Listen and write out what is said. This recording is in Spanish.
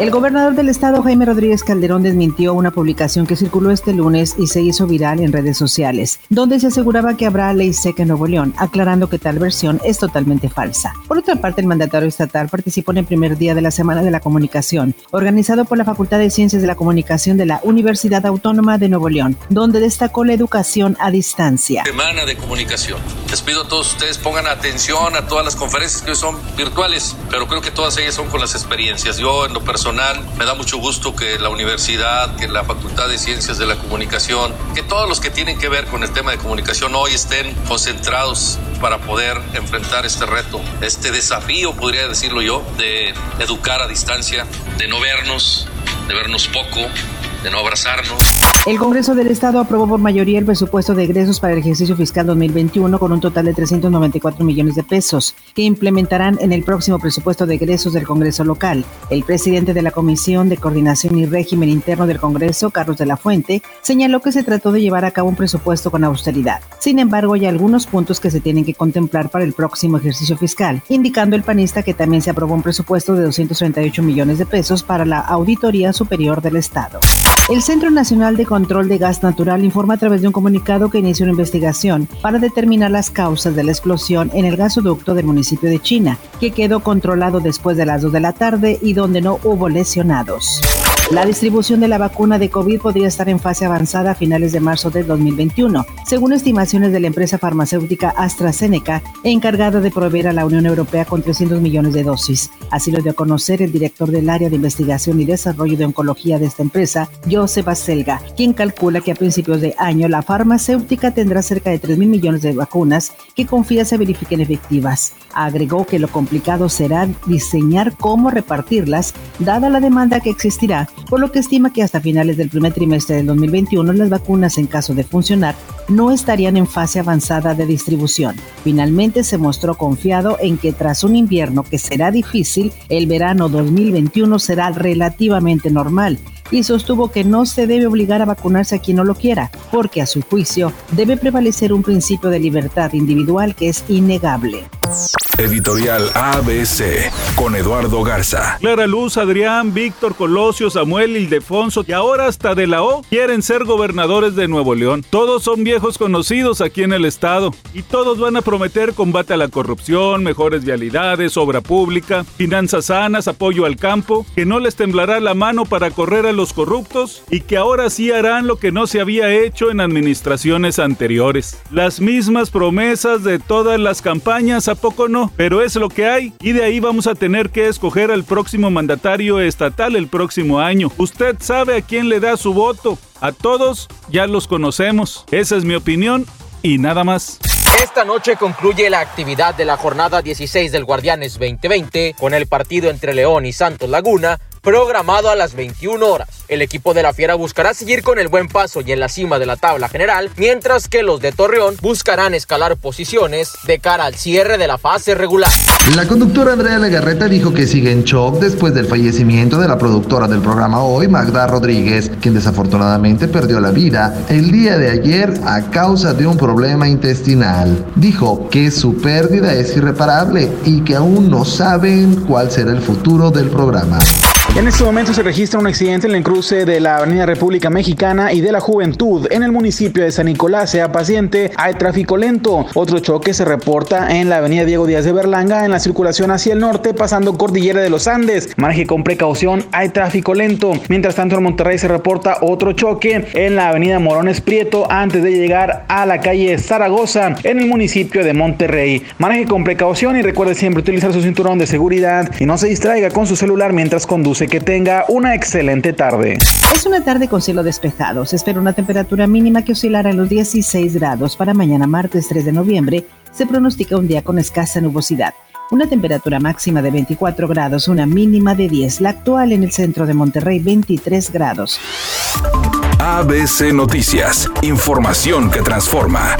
El gobernador del estado, Jaime Rodríguez Calderón, desmintió una publicación que circuló este lunes y se hizo viral en redes sociales, donde se aseguraba que habrá ley seca en Nuevo León, aclarando que tal versión es totalmente falsa. Por otra parte, el mandatario estatal participó en el primer día de la Semana de la Comunicación, organizado por la Facultad de Ciencias de la Comunicación de la Universidad Autónoma de Nuevo León, donde destacó la educación a distancia. Semana de Comunicación. Les pido a todos ustedes pongan atención a todas las conferencias que hoy son virtuales, pero creo que todas ellas son con las experiencias. Yo en lo personal me da mucho gusto que la universidad, que la Facultad de Ciencias de la Comunicación, que todos los que tienen que ver con el tema de comunicación hoy estén concentrados para poder enfrentar este reto, este desafío, podría decirlo yo, de educar a distancia, de no vernos, de vernos poco, no abrazarnos. El Congreso del Estado aprobó por mayoría el presupuesto de egresos para el ejercicio fiscal 2021 con un total de 394 millones de pesos que implementarán en el próximo presupuesto de egresos del Congreso local. El presidente de la Comisión de Coordinación y Régimen Interno del Congreso, Carlos de la Fuente, señaló que se trató de llevar a cabo un presupuesto con austeridad. Sin embargo, hay algunos puntos que se tienen que contemplar para el próximo ejercicio fiscal, indicando el panista que también se aprobó un presupuesto de 238 millones de pesos para la Auditoría Superior del Estado. El Centro Nacional de Control de Gas Natural informa a través de un comunicado que inició una investigación para determinar las causas de la explosión en el gasoducto del municipio de China, que quedó controlado después de las 2 de la tarde y donde no hubo lesionados. La distribución de la vacuna de COVID podría estar en fase avanzada a finales de marzo de 2021, según estimaciones de la empresa farmacéutica AstraZeneca, encargada de proveer a la Unión Europea con 300 millones de dosis. Así lo dio a conocer el director del área de investigación y desarrollo de oncología de esta empresa, Joseph Aselga, quien calcula que a principios de año la farmacéutica tendrá cerca de 3 mil millones de vacunas que confía se verifiquen efectivas. Agregó que lo complicado será diseñar cómo repartirlas, dada la demanda que existirá por lo que estima que hasta finales del primer trimestre del 2021 las vacunas en caso de funcionar no estarían en fase avanzada de distribución. Finalmente se mostró confiado en que tras un invierno que será difícil, el verano 2021 será relativamente normal y sostuvo que no se debe obligar a vacunarse a quien no lo quiera, porque a su juicio debe prevalecer un principio de libertad individual que es innegable. Editorial ABC con Eduardo Garza. Clara Luz, Adrián, Víctor, Colosio, Samuel, Ildefonso y ahora hasta de la O quieren ser gobernadores de Nuevo León. Todos son viejos conocidos aquí en el estado y todos van a prometer combate a la corrupción, mejores vialidades, obra pública, finanzas sanas, apoyo al campo, que no les temblará la mano para correr a los corruptos y que ahora sí harán lo que no se había hecho en administraciones anteriores. Las mismas promesas de todas las campañas, ¿a poco no? pero es lo que hay y de ahí vamos a tener que escoger al próximo mandatario estatal el próximo año. Usted sabe a quién le da su voto. A todos ya los conocemos. Esa es mi opinión y nada más. Esta noche concluye la actividad de la jornada 16 del Guardianes 2020 con el partido entre León y Santos Laguna programado a las 21 horas. El equipo de la Fiera buscará seguir con el buen paso y en la cima de la tabla general, mientras que los de Torreón buscarán escalar posiciones de cara al cierre de la fase regular. La conductora Andrea Legarreta dijo que sigue en shock después del fallecimiento de la productora del programa Hoy, Magda Rodríguez, quien desafortunadamente perdió la vida el día de ayer a causa de un problema intestinal. Dijo que su pérdida es irreparable y que aún no saben cuál será el futuro del programa. En este momento se registra un accidente en el cruce de la Avenida República Mexicana y de la Juventud en el municipio de San Nicolás. Sea paciente, hay tráfico lento. Otro choque se reporta en la Avenida Diego Díaz de Berlanga en la circulación hacia el norte pasando Cordillera de los Andes. Maneje con precaución, hay tráfico lento. Mientras tanto en Monterrey se reporta otro choque en la Avenida Morones Prieto antes de llegar a la calle Zaragoza en el municipio de Monterrey. Maneje con precaución y recuerde siempre utilizar su cinturón de seguridad y no se distraiga con su celular mientras conduce que tenga una excelente tarde. Es una tarde con cielo despejado. Se espera una temperatura mínima que oscilará en los 16 grados. Para mañana martes 3 de noviembre se pronostica un día con escasa nubosidad. Una temperatura máxima de 24 grados, una mínima de 10. La actual en el centro de Monterrey 23 grados. ABC Noticias. Información que transforma.